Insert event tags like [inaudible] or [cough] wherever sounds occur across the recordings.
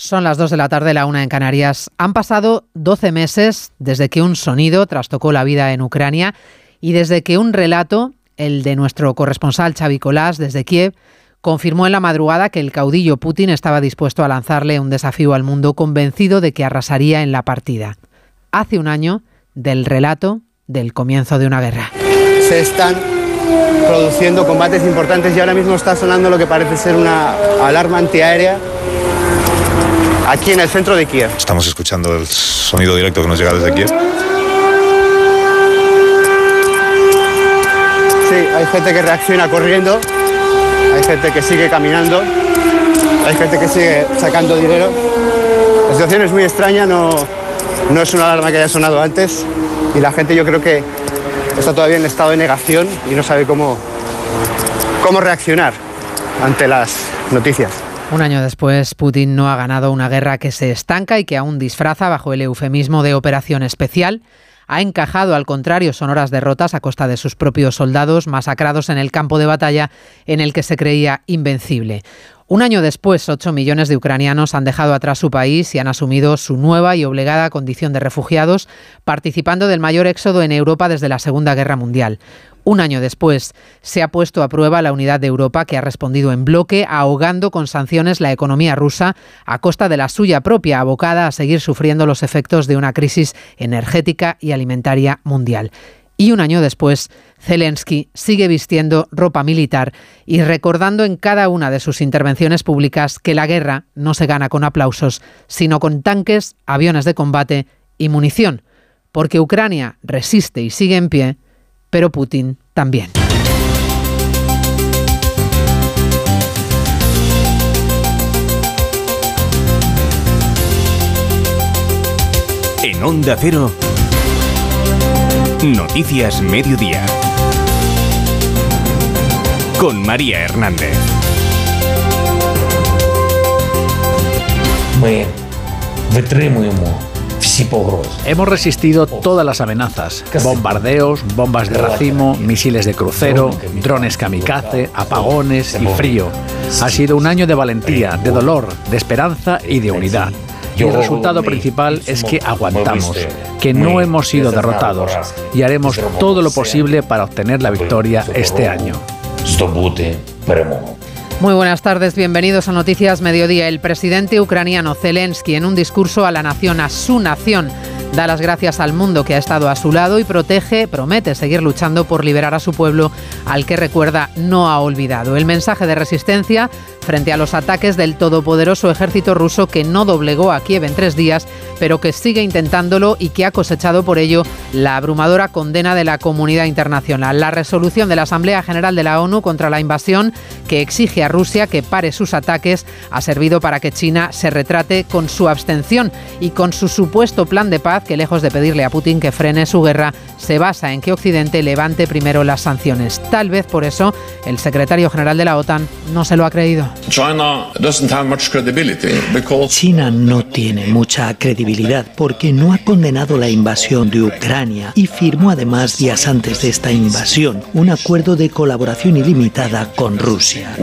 Son las 2 de la tarde, la una en Canarias. Han pasado 12 meses desde que un sonido trastocó la vida en Ucrania y desde que un relato, el de nuestro corresponsal Xavi Colás desde Kiev, confirmó en la madrugada que el caudillo Putin estaba dispuesto a lanzarle un desafío al mundo convencido de que arrasaría en la partida. Hace un año del relato del comienzo de una guerra. Se están produciendo combates importantes y ahora mismo está sonando lo que parece ser una alarma antiaérea aquí en el centro de Kiev. Estamos escuchando el sonido directo que nos llega desde Kiev. Sí, hay gente que reacciona corriendo, hay gente que sigue caminando, hay gente que sigue sacando dinero. La situación es muy extraña, no, no es una alarma que haya sonado antes y la gente yo creo que está todavía en estado de negación y no sabe cómo, cómo reaccionar ante las noticias. Un año después, Putin no ha ganado una guerra que se estanca y que aún disfraza bajo el eufemismo de operación especial. Ha encajado, al contrario, sonoras derrotas a costa de sus propios soldados masacrados en el campo de batalla en el que se creía invencible. Un año después, 8 millones de ucranianos han dejado atrás su país y han asumido su nueva y obligada condición de refugiados, participando del mayor éxodo en Europa desde la Segunda Guerra Mundial. Un año después, se ha puesto a prueba la unidad de Europa que ha respondido en bloque, ahogando con sanciones la economía rusa a costa de la suya propia, abocada a seguir sufriendo los efectos de una crisis energética y alimentaria mundial. Y un año después, Zelensky sigue vistiendo ropa militar y recordando en cada una de sus intervenciones públicas que la guerra no se gana con aplausos, sino con tanques, aviones de combate y munición, porque Ucrania resiste y sigue en pie pero Putin también. En Onda Cero, Noticias Mediodía. Con María Hernández. Ми витримуємо Hemos resistido todas las amenazas, bombardeos, bombas de racimo, misiles de crucero, drones kamikaze, apagones y frío. Ha sido un año de valentía, de dolor, de esperanza y de unidad. Y el resultado principal es que aguantamos, que no hemos sido derrotados y haremos todo lo posible para obtener la victoria este año. Muy buenas tardes, bienvenidos a Noticias Mediodía. El presidente ucraniano Zelensky, en un discurso a la nación, a su nación, da las gracias al mundo que ha estado a su lado y protege, promete seguir luchando por liberar a su pueblo, al que recuerda no ha olvidado. El mensaje de resistencia frente a los ataques del todopoderoso ejército ruso que no doblegó a Kiev en tres días, pero que sigue intentándolo y que ha cosechado por ello la abrumadora condena de la comunidad internacional. La resolución de la Asamblea General de la ONU contra la invasión que exige a Rusia que pare sus ataques ha servido para que China se retrate con su abstención y con su supuesto plan de paz que lejos de pedirle a Putin que frene su guerra, se basa en que Occidente levante primero las sanciones. Tal vez por eso el secretario general de la OTAN no se lo ha creído. China no tiene mucha credibilidad porque no ha condenado la invasión de Ucrania y firmó además días antes de esta invasión un acuerdo de colaboración ilimitada con Rusia.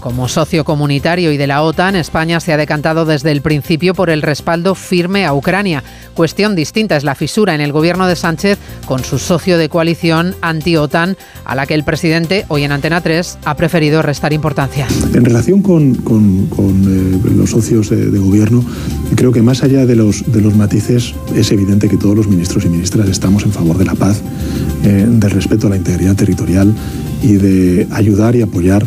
Como socio comunitario y de la OTAN, España se ha decantado desde el principio por el respaldo firme a Ucrania. Cuestión distinta es la fisura en el gobierno de Sánchez con su socio de coalición anti-OTAN, a la que el presidente, hoy en Antena 3, ha preferido restar importancia. En relación con, eh, los socios de, gobierno, creo que más allá de los, matices, es evidente que todos los ministros y ministras estamos en favor de la paz, eh, del respeto a la integridad territorial y de ayudar y apoyar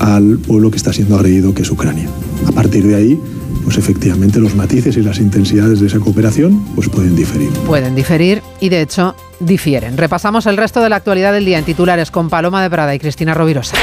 al pueblo que está siendo agredido, que es Ucrania. A partir de ahí, pues efectivamente los matices y las intensidades de esa cooperación pues pueden diferir. Pueden diferir y de hecho difieren. Repasamos el resto de la actualidad del día en titulares con Paloma de Prada y Cristina Rovirosa.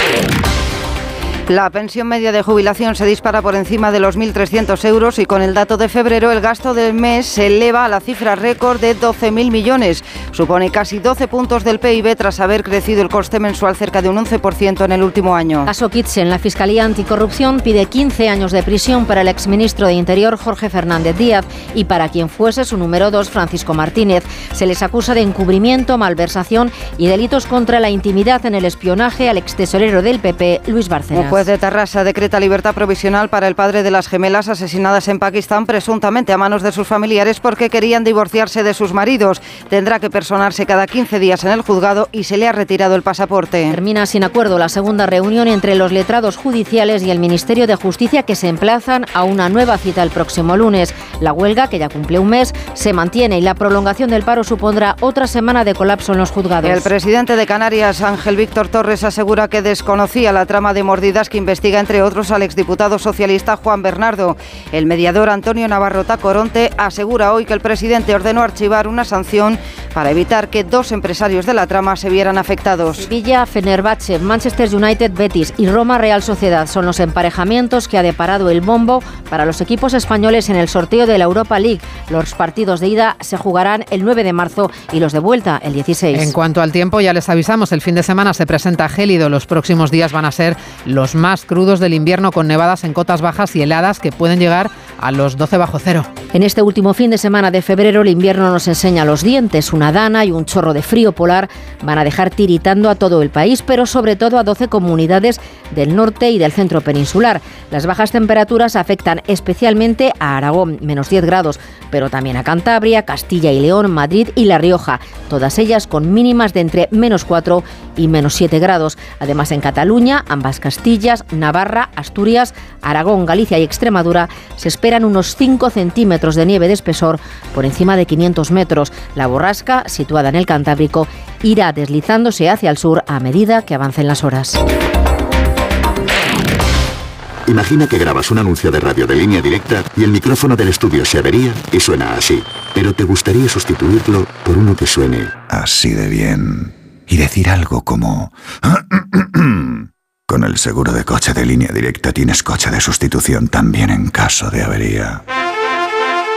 La pensión media de jubilación se dispara por encima de los 1.300 euros y con el dato de febrero el gasto del mes se eleva a la cifra récord de 12.000 millones. Supone casi 12 puntos del PIB tras haber crecido el coste mensual cerca de un 11% en el último año. Caso Kitsen, la Fiscalía Anticorrupción pide 15 años de prisión para el exministro de Interior Jorge Fernández Díaz y para quien fuese su número 2 Francisco Martínez. Se les acusa de encubrimiento, malversación y delitos contra la intimidad en el espionaje al extesorero del PP Luis Barcelona. Juez de Tarrasa decreta libertad provisional para el padre de las gemelas asesinadas en Pakistán, presuntamente a manos de sus familiares porque querían divorciarse de sus maridos. Tendrá que personarse cada 15 días en el juzgado y se le ha retirado el pasaporte. Termina sin acuerdo la segunda reunión entre los letrados judiciales y el Ministerio de Justicia que se emplazan a una nueva cita el próximo lunes. La huelga, que ya cumple un mes, se mantiene y la prolongación del paro supondrá otra semana de colapso en los juzgados. El presidente de Canarias, Ángel Víctor Torres, asegura que desconocía la trama de mordidas que investiga, entre otros, al exdiputado socialista Juan Bernardo. El mediador Antonio Navarro Tacoronte asegura hoy que el presidente ordenó archivar una sanción para evitar que dos empresarios de la trama se vieran afectados. Villa, Fenerbahce, Manchester United, Betis y Roma Real Sociedad son los emparejamientos que ha deparado el bombo para los equipos españoles en el sorteo de la Europa League. Los partidos de ida se jugarán el 9 de marzo y los de vuelta el 16. En cuanto al tiempo, ya les avisamos, el fin de semana se presenta gélido. Los próximos días van a ser los más crudos del invierno con nevadas en cotas bajas y heladas que pueden llegar a los 12 bajo cero. En este último fin de semana de febrero el invierno nos enseña los dientes. Una dana y un chorro de frío polar van a dejar tiritando a todo el país, pero sobre todo a 12 comunidades del norte y del centro peninsular. Las bajas temperaturas afectan especialmente a Aragón, menos 10 grados, pero también a Cantabria, Castilla y León, Madrid y La Rioja, todas ellas con mínimas de entre menos 4 y menos 7 grados. Además en Cataluña, ambas Castillas, Navarra, Asturias, Aragón, Galicia y Extremadura se esperan unos 5 centímetros de nieve de espesor por encima de 500 metros. La borrasca, situada en el Cantábrico, irá deslizándose hacia el sur a medida que avancen las horas. Imagina que grabas un anuncio de radio de línea directa y el micrófono del estudio se avería y suena así. Pero te gustaría sustituirlo por uno que suene así de bien. Y decir algo como... [clears throat] Con el seguro de coche de línea directa tienes coche de sustitución también en caso de avería.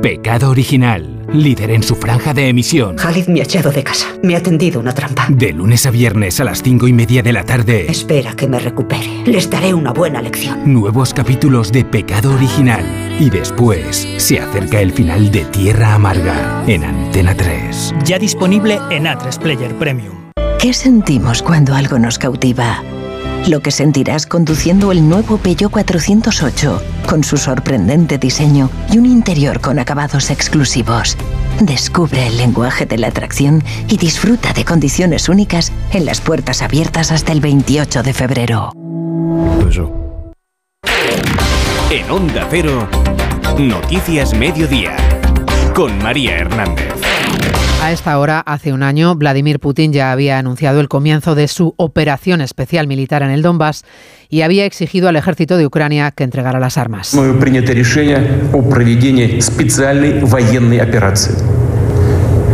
Pecado Original, líder en su franja de emisión. Khalid me ha echado de casa. Me ha tendido una trampa. De lunes a viernes a las cinco y media de la tarde. Espera que me recupere. Les daré una buena lección. Nuevos capítulos de Pecado Original. Y después se acerca el final de Tierra Amarga en Antena 3. Ya disponible en A3 Player Premium. ¿Qué sentimos cuando algo nos cautiva? Lo que sentirás conduciendo el nuevo Peugeot 408, con su sorprendente diseño y un interior con acabados exclusivos. Descubre el lenguaje de la atracción y disfruta de condiciones únicas en las puertas abiertas hasta el 28 de febrero. En Onda Cero, Noticias Mediodía, con María Hernández. A esta hora, hace un año, Vladimir Putin ya había anunciado el comienzo de su operación especial militar en el Donbass y había exigido al ejército de Ucrania que entregara las armas.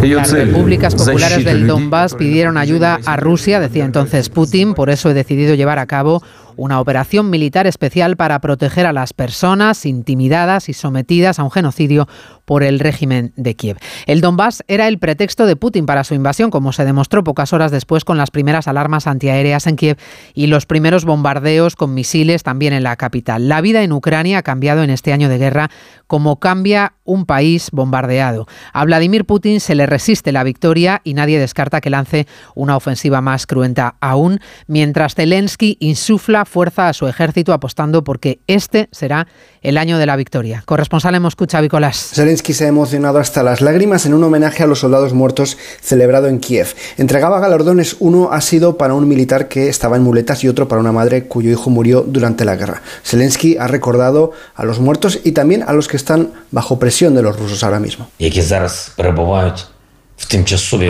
Las repúblicas populares del Donbass pidieron ayuda a Rusia, decía entonces Putin, por eso he decidido llevar a cabo una operación militar especial para proteger a las personas intimidadas y sometidas a un genocidio por el régimen de Kiev. El Donbass era el pretexto de Putin para su invasión, como se demostró pocas horas después con las primeras alarmas antiaéreas en Kiev y los primeros bombardeos con misiles también en la capital. La vida en Ucrania ha cambiado en este año de guerra como cambia un país bombardeado. A Vladimir Putin se le resiste la victoria y nadie descarta que lance una ofensiva más cruenta aún, mientras Zelensky insufla fuerza a su ejército apostando porque este será el año de la victoria. Corresponsal en Moscú, Xavi Zelensky se ha emocionado hasta las lágrimas en un homenaje a los soldados muertos celebrado en Kiev. Entregaba galardones, uno ha sido para un militar que estaba en muletas y otro para una madre cuyo hijo murió durante la guerra. Zelensky ha recordado a los muertos y también a los que están bajo presión de los rusos ahora mismo.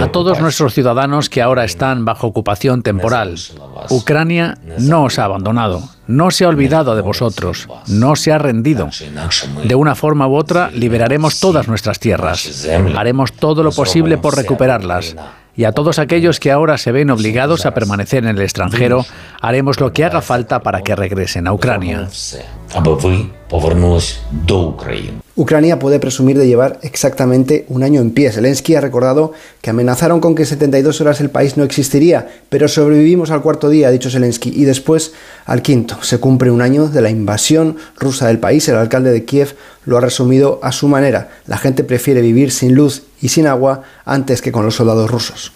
A todos nuestros ciudadanos que ahora están bajo ocupación temporal, Ucrania no os ha abandonado, no se ha olvidado de vosotros, no se ha rendido. De una forma u otra liberaremos todas nuestras tierras, haremos todo lo posible por recuperarlas. Y a todos aquellos que ahora se ven obligados a permanecer en el extranjero, haremos lo que haga falta para que regresen a Ucrania. Ucrania puede presumir de llevar exactamente un año en pie. Zelensky ha recordado que amenazaron con que 72 horas el país no existiría, pero sobrevivimos al cuarto día, ha dicho Zelensky, y después al quinto. Se cumple un año de la invasión rusa del país. El alcalde de Kiev lo ha resumido a su manera. La gente prefiere vivir sin luz y sin agua antes que con los soldados rusos.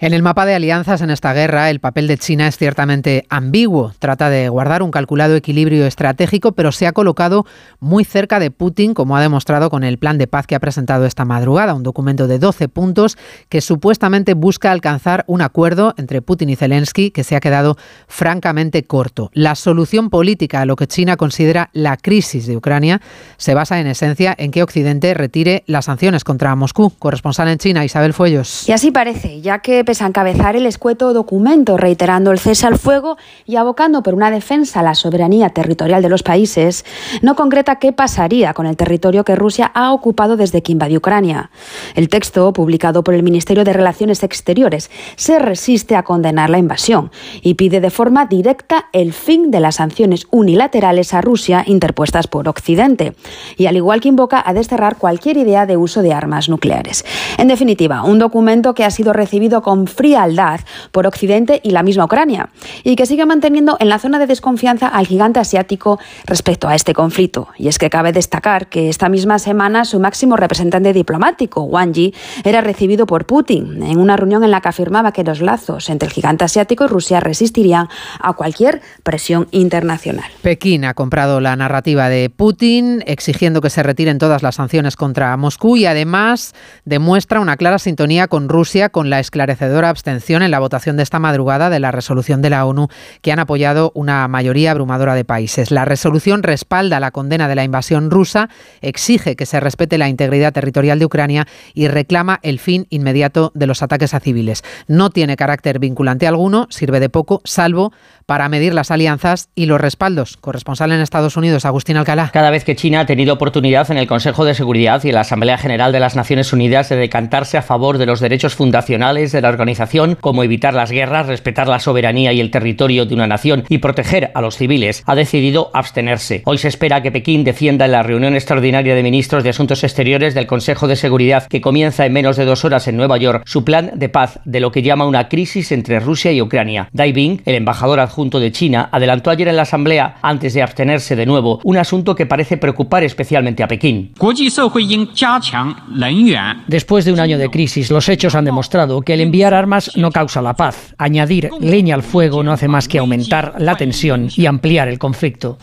En el mapa de alianzas en esta guerra, el papel de China es ciertamente ambiguo. Trata de guardar un calculado equilibrio estratégico, pero se ha colocado muy cerca de Putin, como ha demostrado con el plan de paz que ha presentado esta madrugada, un documento de 12 puntos que supuestamente busca alcanzar un acuerdo entre Putin y Zelensky que se ha quedado francamente corto. La solución política a lo que China considera la crisis de Ucrania se basa en esencia en que Occidente retire las sanciones contra Moscú. Corresponsal en China, Isabel Fuellos. Y así parece, ya que pese a encabezar el escueto documento reiterando el cese al fuego y abocando por una defensa a la soberanía territorial de los países, no concreta qué pasaría con el territorio que Rusia ha ocupado desde que invadió Ucrania. El texto, publicado por el Ministerio de Relaciones Exteriores, se resiste a condenar la invasión y pide de forma directa el fin de las sanciones unilaterales a Rusia interpuestas por Occidente, y al igual que invoca a desterrar cualquier idea de uso de armas nucleares. En definitiva, un documento que ha sido recibido con frialdad por Occidente y la misma Ucrania, y que sigue manteniendo en la zona de desconfianza al gigante asiático respecto a este conflicto. Y es que cabe destacar que esta misma semana su máximo representante diplomático, Wang Yi, era recibido por Putin en una reunión en la que afirmaba que los lazos entre el gigante asiático y Rusia resistirían a cualquier presión internacional. Pekín ha comprado la narrativa de Putin, exigiendo que se retiren todas las sanciones contra Moscú y además demuestra una clara sintonía con Rusia con la esclarecedora abstención en la votación de esta madrugada de la resolución de la ONU que han apoyado una mayoría abrumadora de países. La resolución respalda la condena de la invasión rusa, exige que se respete la integridad territorial de Ucrania y reclama el fin inmediato de los ataques a civiles. No tiene carácter vinculante alguno, sirve de poco, salvo para medir las alianzas y los respaldos. Corresponsal en Estados Unidos, Agustín Alcalá. Cada vez que China ha tenido oportunidad en el Consejo de Seguridad y en la Asamblea General de las Naciones Unidas de decantarse a favor de los derechos fundacionales de la organización, como evitar las guerras, respetar la soberanía y el territorio de una nación y proteger a los civiles, ha decidido abstenerse. Hoy se espera que Pekín defienda en la reunión extraordinaria de ministros de Asuntos Exteriores del Consejo de Seguridad que comienza en menos de dos horas en Nueva York su plan de paz de lo que llama una crisis entre Rusia y Ucrania. Dai Bing, el embajador adjunto de China, adelantó ayer en la Asamblea, antes de abstenerse de nuevo, un asunto que parece preocupar especialmente a Pekín. Después de un año de crisis, los hechos han demostrado que el enviar armas no causa la paz. Añadir leña al fuego no hace más que aumentar la tensión y ampliar el conflicto.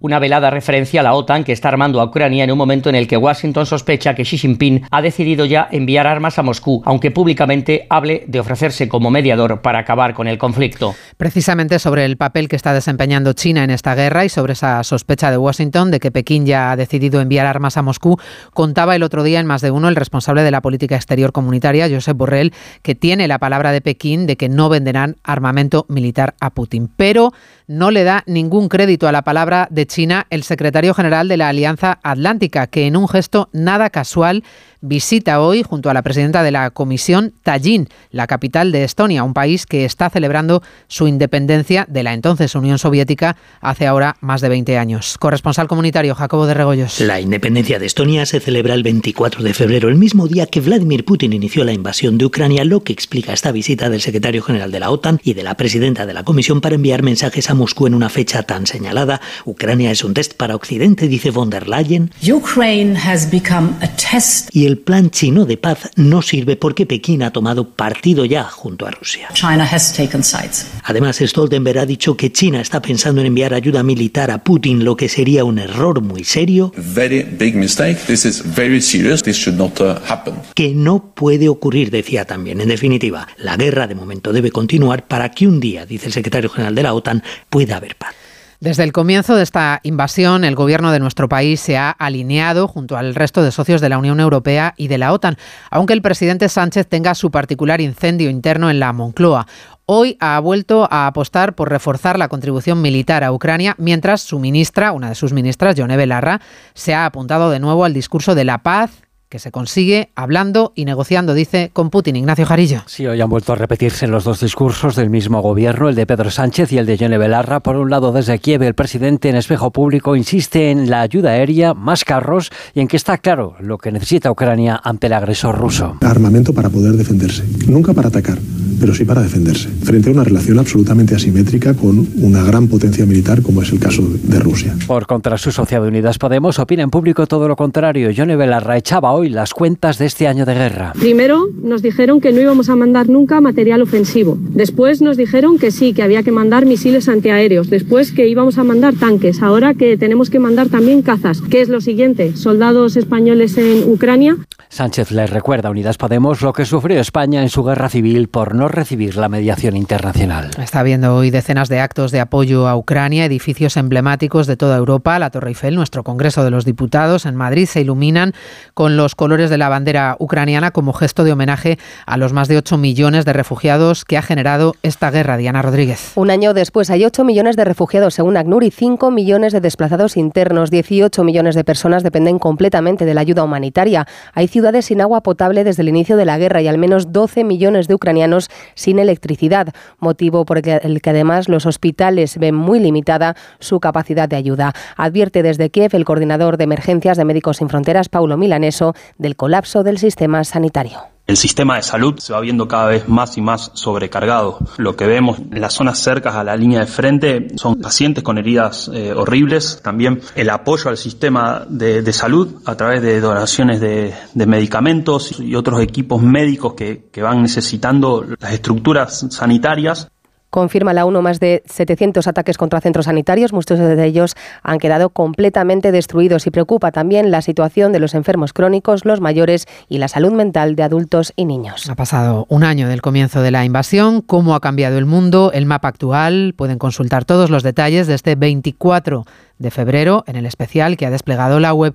Una velada referencia a la OTAN que está armando a Ucrania en un momento en el que Washington sospecha que Xi Jinping ha decidido ya enviar armas a Moscú, aunque públicamente hable de ofrecerse como mediador para acabar con el conflicto. Precisamente sobre el papel que está desempeñando China en esta guerra y sobre esa sospecha de Washington de que Pekín ya ha decidido enviar armas a Moscú, contaba el otro día en más de uno el responsable de la política exterior comunitaria, Josep Borrell, que tiene la palabra de Pekín de que no venderán armamento militar a Putin. Pero no le da ningún crédito a la palabra de China el secretario general de la Alianza Atlántica, que en un gesto nada casual visita hoy, junto a la presidenta de la Comisión, Tallinn, la capital de Estonia, un país que está celebrando su independencia de la entonces Unión Soviética hace ahora más de 20 años. Corresponsal comunitario, Jacobo de Regoyos. La independencia de Estonia se celebra el 24 de febrero, el mismo día que Vladimir Putin inició la invasión de Ucrania, lo que explica esta visita del secretario general de la OTAN y de la presidenta de la Comisión para enviar mensajes a Moscú en una fecha tan señalada. Ucrania es un test para Occidente, dice von der Leyen. Ukraine has become a test. Y el plan chino de paz no sirve porque Pekín ha tomado partido ya junto a Rusia. China has taken sides. Además, Stoltenberg ha dicho que China está pensando en enviar ayuda militar a Putin, lo que sería un error muy serio. Very big mistake. This is very serious. This should not uh, happen. Que no puede ocurrir, decía también. En definitiva, la guerra de momento debe continuar para que un día, dice el secretario general de la OTAN, pueda haber paz. Desde el comienzo de esta invasión, el gobierno de nuestro país se ha alineado junto al resto de socios de la Unión Europea y de la OTAN, aunque el presidente Sánchez tenga su particular incendio interno en la Moncloa. Hoy ha vuelto a apostar por reforzar la contribución militar a Ucrania, mientras su ministra, una de sus ministras, Yone Belarra, se ha apuntado de nuevo al discurso de la paz que se consigue hablando y negociando, dice, con Putin. Ignacio Jarillo. Sí, hoy han vuelto a repetirse los dos discursos del mismo gobierno, el de Pedro Sánchez y el de Yone Belarra. Por un lado, desde Kiev, el presidente en espejo público insiste en la ayuda aérea, más carros y en que está claro lo que necesita Ucrania ante el agresor ruso. Armamento para poder defenderse, nunca para atacar, pero sí para defenderse, frente a una relación absolutamente asimétrica con una gran potencia militar como es el caso de Rusia. Por contra, su socia de Unidas Podemos opina en público todo lo contrario. Yone Belarra echaba hoy las cuentas de este año de guerra. Primero nos dijeron que no íbamos a mandar nunca material ofensivo. Después nos dijeron que sí, que había que mandar misiles antiaéreos. Después que íbamos a mandar tanques. Ahora que tenemos que mandar también cazas. ¿Qué es lo siguiente? Soldados españoles en Ucrania. Sánchez les recuerda a Unidas Podemos lo que sufrió España en su guerra civil por no recibir la mediación internacional. Está habiendo hoy decenas de actos de apoyo a Ucrania, edificios emblemáticos de toda Europa, la Torre Eiffel, nuestro Congreso de los Diputados en Madrid se iluminan con los colores de la bandera ucraniana como gesto de homenaje a los más de 8 millones de refugiados que ha generado esta guerra. Diana Rodríguez. Un año después hay 8 millones de refugiados según ACNUR y 5 millones de desplazados internos. 18 millones de personas dependen completamente de la ayuda humanitaria. Hay ciudades sin agua potable desde el inicio de la guerra y al menos 12 millones de ucranianos sin electricidad, motivo por el que además los hospitales ven muy limitada su capacidad de ayuda. Advierte desde Kiev el coordinador de emergencias de Médicos Sin Fronteras, Paulo Milaneso, del colapso del sistema sanitario. El sistema de salud se va viendo cada vez más y más sobrecargado. Lo que vemos en las zonas cercas a la línea de frente son pacientes con heridas eh, horribles. También el apoyo al sistema de, de salud a través de donaciones de, de, medicamentos y otros equipos médicos que, que van necesitando las estructuras sanitarias. Confirma la ONU más de 700 ataques contra centros sanitarios, muchos de ellos han quedado completamente destruidos y preocupa también la situación de los enfermos crónicos, los mayores y la salud mental de adultos y niños. Ha pasado un año del comienzo de la invasión, cómo ha cambiado el mundo, el mapa actual, pueden consultar todos los detalles de este 24 de febrero en el especial que ha desplegado la web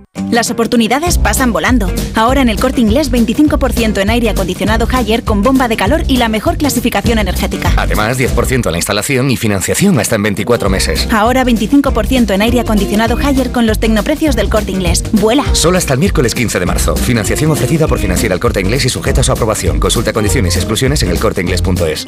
Las oportunidades pasan volando. Ahora en el corte inglés 25% en aire acondicionado Haier con bomba de calor y la mejor clasificación energética. Además, 10% en la instalación y financiación hasta en 24 meses. Ahora 25% en aire acondicionado Haier con los tecnoprecios del corte inglés. ¡Vuela! Solo hasta el miércoles 15 de marzo. Financiación ofrecida por Financiera el corte inglés y sujeta a su aprobación. Consulta condiciones y exclusiones en elcorteinglés.es.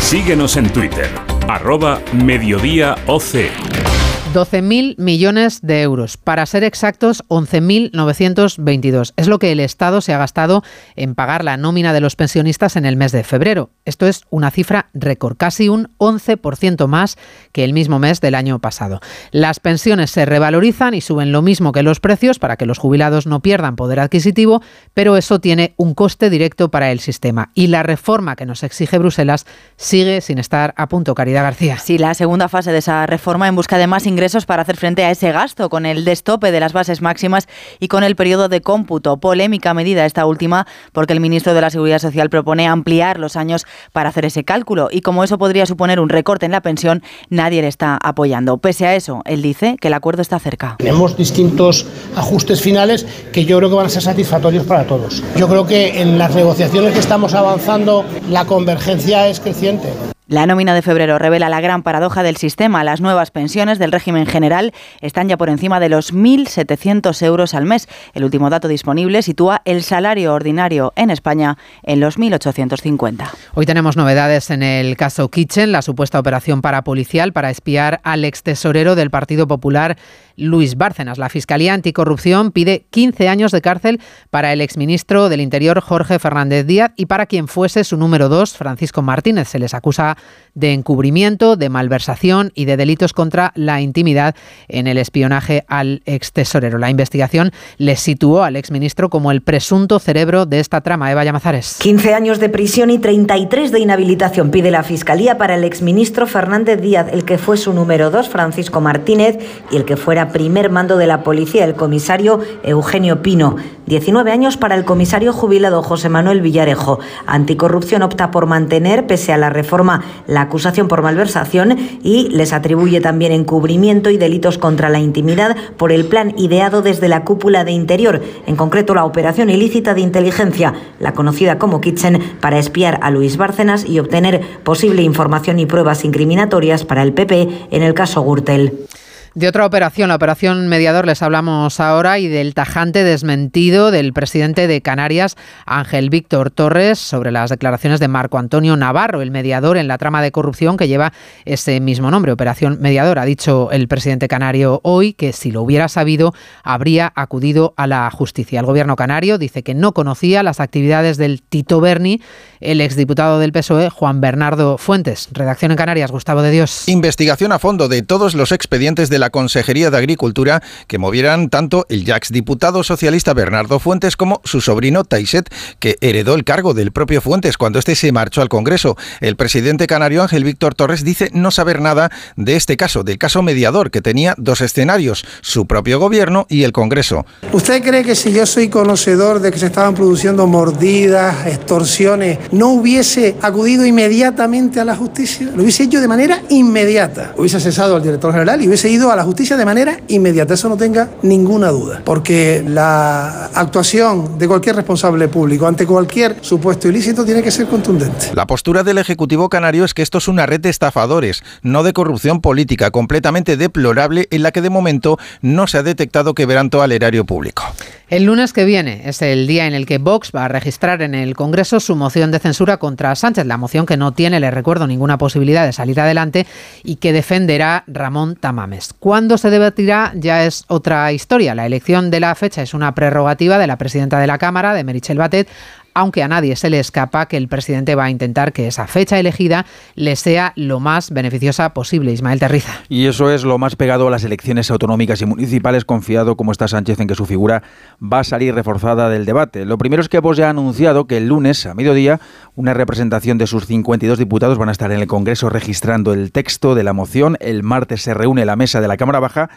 Síguenos en Twitter, arroba mediodía OC. 12.000 millones de euros. Para ser exactos, 11.922. Es lo que el Estado se ha gastado en pagar la nómina de los pensionistas en el mes de febrero. Esto es una cifra récord, casi un 11% más que el mismo mes del año pasado. Las pensiones se revalorizan y suben lo mismo que los precios para que los jubilados no pierdan poder adquisitivo, pero eso tiene un coste directo para el sistema. Y la reforma que nos exige Bruselas sigue sin estar a punto. Caridad García. Sí, la segunda fase de esa reforma en busca de más ingresos ingresos para hacer frente a ese gasto, con el destope de las bases máximas y con el periodo de cómputo. Polémica medida esta última, porque el ministro de la Seguridad Social propone ampliar los años para hacer ese cálculo. Y como eso podría suponer un recorte en la pensión, nadie le está apoyando. Pese a eso, él dice que el acuerdo está cerca. Tenemos distintos ajustes finales que yo creo que van a ser satisfactorios para todos. Yo creo que en las negociaciones que estamos avanzando, la convergencia es creciente. La nómina de febrero revela la gran paradoja del sistema. Las nuevas pensiones del régimen general están ya por encima de los 1.700 euros al mes. El último dato disponible sitúa el salario ordinario en España en los 1.850. Hoy tenemos novedades en el caso Kitchen, la supuesta operación parapolicial para espiar al ex tesorero del Partido Popular, Luis Bárcenas. La Fiscalía Anticorrupción pide 15 años de cárcel para el exministro del Interior, Jorge Fernández Díaz, y para quien fuese su número dos, Francisco Martínez. Se les acusa de encubrimiento, de malversación y de delitos contra la intimidad en el espionaje al ex tesorero. La investigación le situó al exministro como el presunto cerebro de esta trama. Eva Llamazares. 15 años de prisión y 33 de inhabilitación pide la Fiscalía para el exministro Fernández Díaz, el que fue su número 2, Francisco Martínez, y el que fuera primer mando de la policía, el comisario Eugenio Pino. 19 años para el comisario jubilado José Manuel Villarejo. Anticorrupción opta por mantener, pese a la reforma, la acusación por malversación y les atribuye también encubrimiento y delitos contra la intimidad por el plan ideado desde la cúpula de Interior, en concreto la operación ilícita de inteligencia, la conocida como Kitchen, para espiar a Luis Bárcenas y obtener posible información y pruebas incriminatorias para el PP en el caso Gürtel. De otra operación, la operación mediador, les hablamos ahora y del tajante desmentido del presidente de Canarias, Ángel Víctor Torres, sobre las declaraciones de Marco Antonio Navarro, el mediador en la trama de corrupción que lleva ese mismo nombre, Operación Mediador. Ha dicho el presidente canario hoy que si lo hubiera sabido, habría acudido a la justicia. El gobierno canario dice que no conocía las actividades del Tito Berni, el exdiputado del PSOE, Juan Bernardo Fuentes. Redacción en Canarias, Gustavo de Dios. Investigación a fondo de todos los expedientes de la Consejería de Agricultura que movieran tanto el ya diputado socialista Bernardo Fuentes como su sobrino Taiset, que heredó el cargo del propio Fuentes cuando este se marchó al Congreso. El presidente canario Ángel Víctor Torres dice no saber nada de este caso, del caso mediador, que tenía dos escenarios, su propio gobierno y el Congreso. ¿Usted cree que si yo soy conocedor de que se estaban produciendo mordidas, extorsiones, no hubiese acudido inmediatamente a la justicia? Lo hubiese hecho de manera inmediata. Hubiese cesado al director general y hubiese ido a la justicia de manera inmediata, eso no tenga ninguna duda, porque la actuación de cualquier responsable público ante cualquier supuesto ilícito tiene que ser contundente. La postura del Ejecutivo Canario es que esto es una red de estafadores, no de corrupción política, completamente deplorable en la que de momento no se ha detectado quebranto al erario público. El lunes que viene es el día en el que Vox va a registrar en el Congreso su moción de censura contra Sánchez, la moción que no tiene, le recuerdo, ninguna posibilidad de salir adelante y que defenderá Ramón Tamames. Cuándo se debatirá ya es otra historia. La elección de la fecha es una prerrogativa de la presidenta de la Cámara, de Merichel Batet, aunque a nadie se le escapa que el presidente va a intentar que esa fecha elegida le sea lo más beneficiosa posible. Ismael Terriza. Y eso es lo más pegado a las elecciones autonómicas y municipales, confiado como está Sánchez en que su figura va a salir reforzada del debate. Lo primero es que Vox ya ha anunciado que el lunes a mediodía una representación de sus 52 diputados van a estar en el Congreso registrando el texto de la moción. El martes se reúne la mesa de la Cámara Baja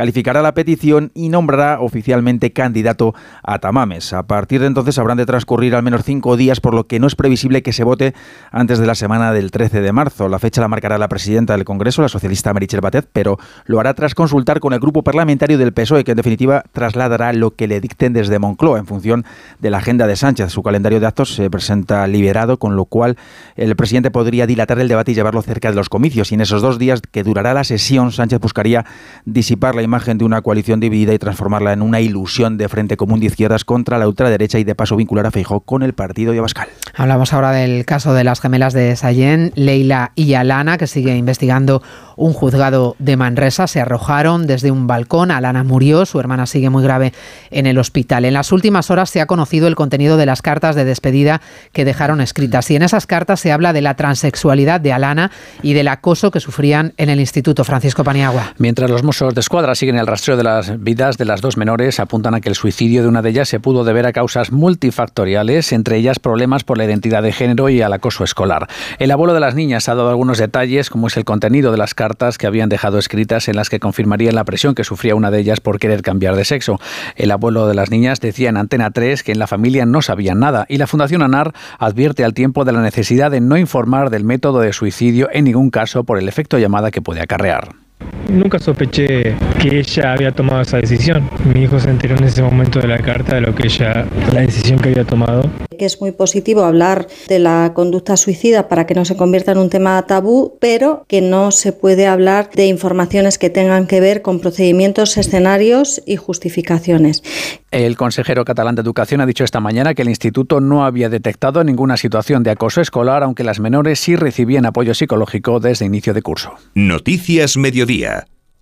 calificará la petición y nombrará oficialmente candidato a Tamames. A partir de entonces habrán de transcurrir al menos cinco días, por lo que no es previsible que se vote antes de la semana del 13 de marzo. La fecha la marcará la presidenta del Congreso, la socialista Merichel Batet, pero lo hará tras consultar con el grupo parlamentario del PSOE, que en definitiva trasladará lo que le dicten desde Moncloa en función de la agenda de Sánchez. Su calendario de actos se presenta liberado, con lo cual el presidente podría dilatar el debate y llevarlo cerca de los comicios. Y en esos dos días que durará la sesión, Sánchez buscaría disipar la imagen de una coalición dividida y transformarla en una ilusión de frente común de izquierdas contra la ultraderecha y de paso vincular a Feijó con el partido de Abascal. Hablamos ahora del caso de las gemelas de Sallén, Leila y Alana, que sigue investigando un juzgado de Manresa. Se arrojaron desde un balcón. Alana murió, su hermana sigue muy grave en el hospital. En las últimas horas se ha conocido el contenido de las cartas de despedida que dejaron escritas. Y en esas cartas se habla de la transexualidad de Alana y del acoso que sufrían en el Instituto Francisco Paniagua. Mientras los Mossos de Escuadra siguen el rastreo de las vidas de las dos menores, apuntan a que el suicidio de una de ellas se pudo deber a causas multifactoriales, entre ellas problemas por la identidad de género y al acoso escolar. El abuelo de las niñas ha dado algunos detalles, como es el contenido de las cartas que habían dejado escritas en las que confirmarían la presión que sufría una de ellas por querer cambiar de sexo. El abuelo de las niñas decía en Antena 3 que en la familia no sabían nada y la Fundación ANAR advierte al tiempo de la necesidad de no informar del método de suicidio en ningún caso por el efecto llamada que puede acarrear. Nunca sospeché que ella había tomado esa decisión. Mi hijo se enteró en ese momento de la carta de lo que ella, la decisión que había tomado. Es muy positivo hablar de la conducta suicida para que no se convierta en un tema tabú, pero que no se puede hablar de informaciones que tengan que ver con procedimientos, escenarios y justificaciones. El consejero catalán de Educación ha dicho esta mañana que el instituto no había detectado ninguna situación de acoso escolar, aunque las menores sí recibían apoyo psicológico desde inicio de curso. Noticias Mediodía.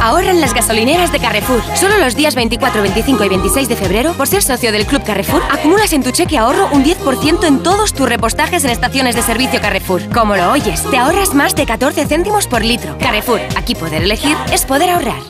Ahorra en las gasolineras de Carrefour. Solo los días 24, 25 y 26 de febrero, por ser socio del Club Carrefour, acumulas en tu cheque ahorro un 10% en todos tus repostajes en estaciones de servicio Carrefour. Como lo oyes, te ahorras más de 14 céntimos por litro. Carrefour, aquí poder elegir es poder ahorrar.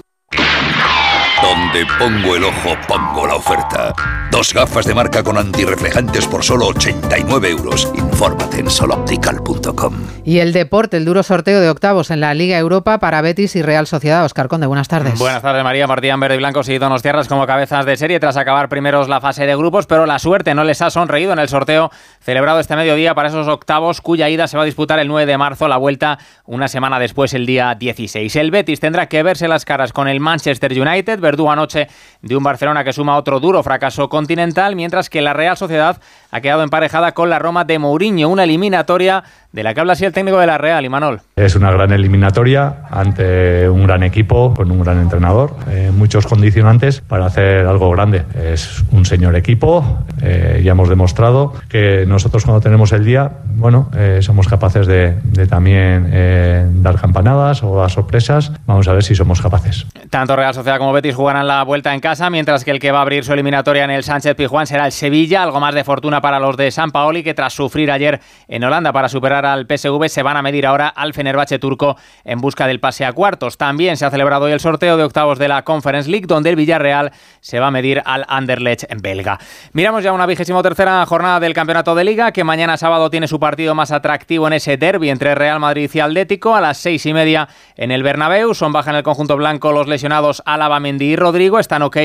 Donde pongo el ojo, pongo la oferta. Dos gafas de marca con antirreflejantes por solo 89 euros. Infórmate en soloptical.com. Y el deporte, el duro sorteo de octavos en la Liga Europa para Betis y Real Sociedad. Oscar Conde, buenas tardes. Buenas tardes, María. Martín Verde y Blancos y Donos Tierras como cabezas de serie tras acabar primeros la fase de grupos, pero la suerte no les ha sonreído en el sorteo celebrado este mediodía para esos octavos, cuya ida se va a disputar el 9 de marzo, la vuelta una semana después, el día 16. El Betis tendrá que verse las caras con el Manchester United, Verdú anoche de un Barcelona que suma otro duro fracaso continental, mientras que la Real Sociedad ha quedado emparejada con la Roma de Mourinho, una eliminatoria de la que habla así el técnico de la Real, Imanol. Es una gran eliminatoria ante un gran equipo, con un gran entrenador, eh, muchos condicionantes para hacer algo grande. Es un señor equipo, eh, ya hemos demostrado que nosotros cuando tenemos el día, bueno, eh, somos capaces de, de también eh, dar campanadas o dar sorpresas. Vamos a ver si somos capaces. Tanto Real Sociedad como Betis jugarán la vuelta en casa, mientras que el que va a abrir su eliminatoria en el Sánchez Pizjuán será el Sevilla, algo más de fortuna para los de San Paoli, que tras sufrir ayer en Holanda para superar al PSV, se van a medir ahora al Fenerbahce turco en busca del pase a cuartos. También se ha celebrado hoy el sorteo de octavos de la Conference League, donde el Villarreal se va a medir al Anderlecht belga. Miramos ya una vigésimo tercera jornada del Campeonato de Liga, que mañana sábado tiene su partido más atractivo en ese derby entre Real Madrid y Atlético a las seis y media en el Bernabéu. Son baja en el conjunto blanco los lesionados Álava, Mendy y Rodrigo. Están ok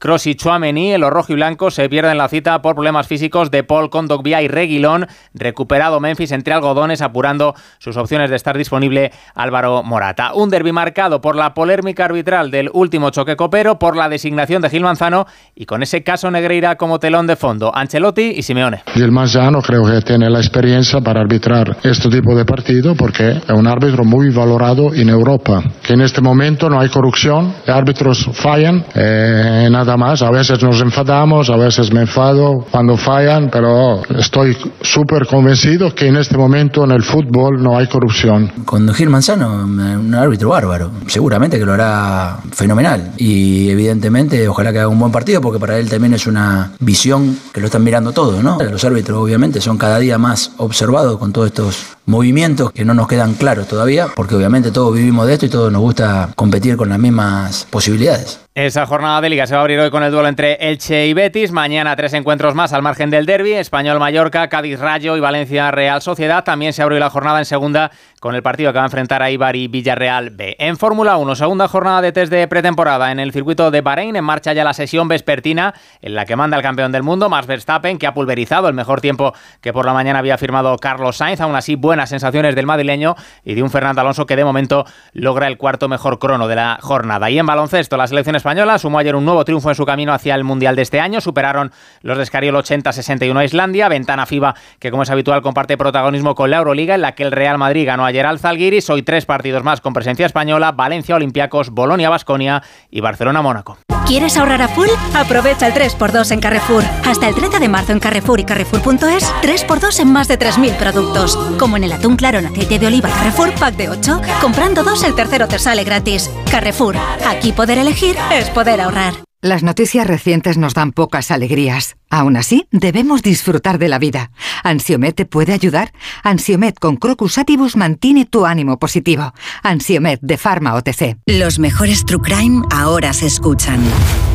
Cross y Chuamení. En los blanco se pierden la cita por problemas físicos de Paul Condogbia y Reguilón. Recuperado Memphis entre algodones, apurando sus opciones de estar disponible Álvaro Morata. Un derby marcado por la polémica arbitral del último choque copero, por la designación de Gil Manzano y con ese caso Negreira como telón de fondo. Ancelotti y Simeone. Gil Manzano creo que tiene la experiencia para arbitrar este tipo de partido porque es un árbitro muy valorado en Europa. Que en este momento no hay corrupción, árbitros fallan, eh, nada más. A veces nos enfadamos, a veces me enfado cuando fallan, pero estoy súper convencido que en este momento en el fútbol no hay corrupción. Con Gil Manzano, un árbitro bárbaro. Seguramente que lo hará fenomenal. Y evidentemente, ojalá que haga un buen partido, porque para él también es una visión que lo están mirando todo, ¿no? Los árbitros, obviamente, son cada día más observados con todos estos movimientos que no nos quedan claros todavía, porque obviamente todos vivimos de esto y todos nos gusta competir con las mismas posibilidades. Esa jornada de liga se va a abrir hoy con el duelo entre Elche y Betis. Mañana tres encuentros más al margen del derby. Español Mallorca, Cádiz Rayo y Valencia Real Sociedad. También se abre la jornada en segunda con el partido que va a enfrentar a Ibar y Villarreal B. En Fórmula 1, segunda jornada de test de pretemporada en el circuito de Bahrein. En marcha ya la sesión vespertina en la que manda el campeón del mundo, Max Verstappen, que ha pulverizado el mejor tiempo que por la mañana había firmado Carlos Sainz. Aún así, buenas sensaciones del madrileño y de un Fernando Alonso que de momento logra el cuarto mejor crono de la jornada. Y en baloncesto, la selección española sumó ayer un nuevo triunfo en su camino hacia el Mundial de este año. Superaron los de Escariol 80-61 a Islandia. Ventana FIBA, que como es habitual comparte protagonismo con la Euroliga, en la que el Real Madrid ganó ayer al Zalgiris. Hoy tres partidos más con presencia española: Valencia Olympiacos, Bolonia Basconia y Barcelona Mónaco. ¿Quieres ahorrar a full? Aprovecha el 3x2 en Carrefour. Hasta el 30 de marzo en Carrefour y Carrefour.es, 3x2 en más de 3.000 productos. Como en el atún claro en aceite de oliva Carrefour Pack de 8. Comprando dos, el tercero te sale gratis. Carrefour. Aquí poder elegir es poder ahorrar. Las noticias recientes nos dan pocas alegrías. Aún así, debemos disfrutar de la vida. ¿Ansiomet te puede ayudar? Ansiomet con Crocus Atibus mantiene tu ánimo positivo. Ansiomet de Pharma OTC. Los mejores True Crime ahora se escuchan.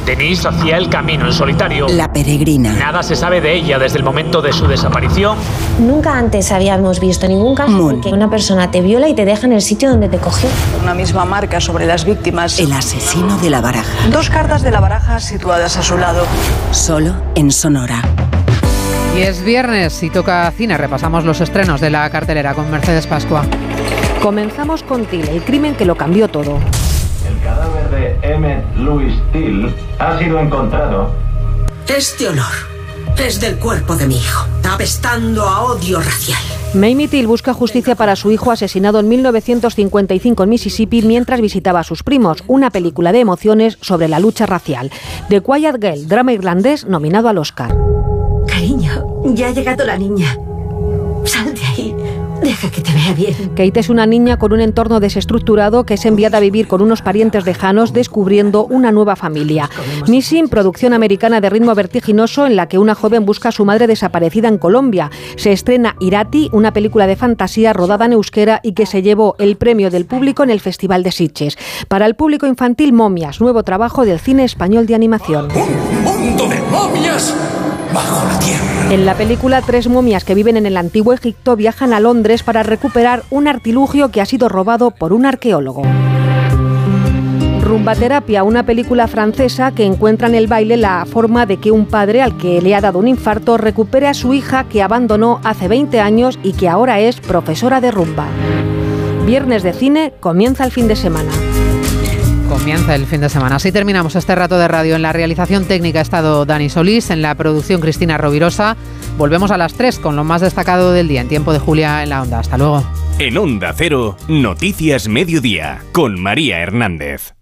Denise hacía el camino en solitario. La peregrina. Nada se sabe de ella desde el momento de su desaparición. Nunca antes habíamos visto ningún caso en que una persona te viola y te deja en el sitio donde te cogió. Una misma marca sobre las víctimas. El asesino de la baraja. Dos cartas de la baraja situadas a su lado. Solo en Sonora. Y es viernes y toca cine. Repasamos los estrenos de la cartelera con Mercedes Pascua. Comenzamos con Till, el crimen que lo cambió todo. El cadáver de Emmett Louis Till ha sido encontrado. Este olor. es del cuerpo de mi hijo, apestando a odio racial. Mamie Till busca justicia para su hijo asesinado en 1955 en Mississippi mientras visitaba a sus primos, una película de emociones sobre la lucha racial. The Quiet Girl, drama irlandés nominado al Oscar. Cariño, ya ha llegado la niña. Deja que te vea bien. Kate es una niña con un entorno desestructurado que es enviada a vivir con unos parientes lejanos descubriendo una nueva familia. Missing, producción americana de ritmo vertiginoso en la que una joven busca a su madre desaparecida en Colombia. Se estrena Irati, una película de fantasía rodada en euskera y que se llevó el premio del público en el Festival de Sitges. Para el público infantil, Momias, nuevo trabajo del cine español de animación. ¡Mundo de momias! En la película, tres momias que viven en el antiguo Egipto viajan a Londres para recuperar un artilugio que ha sido robado por un arqueólogo. Rumbaterapia, una película francesa que encuentra en el baile la forma de que un padre al que le ha dado un infarto recupere a su hija que abandonó hace 20 años y que ahora es profesora de rumba. Viernes de cine, comienza el fin de semana. Comienza el fin de semana. Así terminamos este rato de radio. En la realización técnica ha estado Dani Solís, en la producción Cristina Rovirosa. Volvemos a las 3 con lo más destacado del día en tiempo de Julia en la onda. Hasta luego. En Onda Cero, Noticias Mediodía, con María Hernández.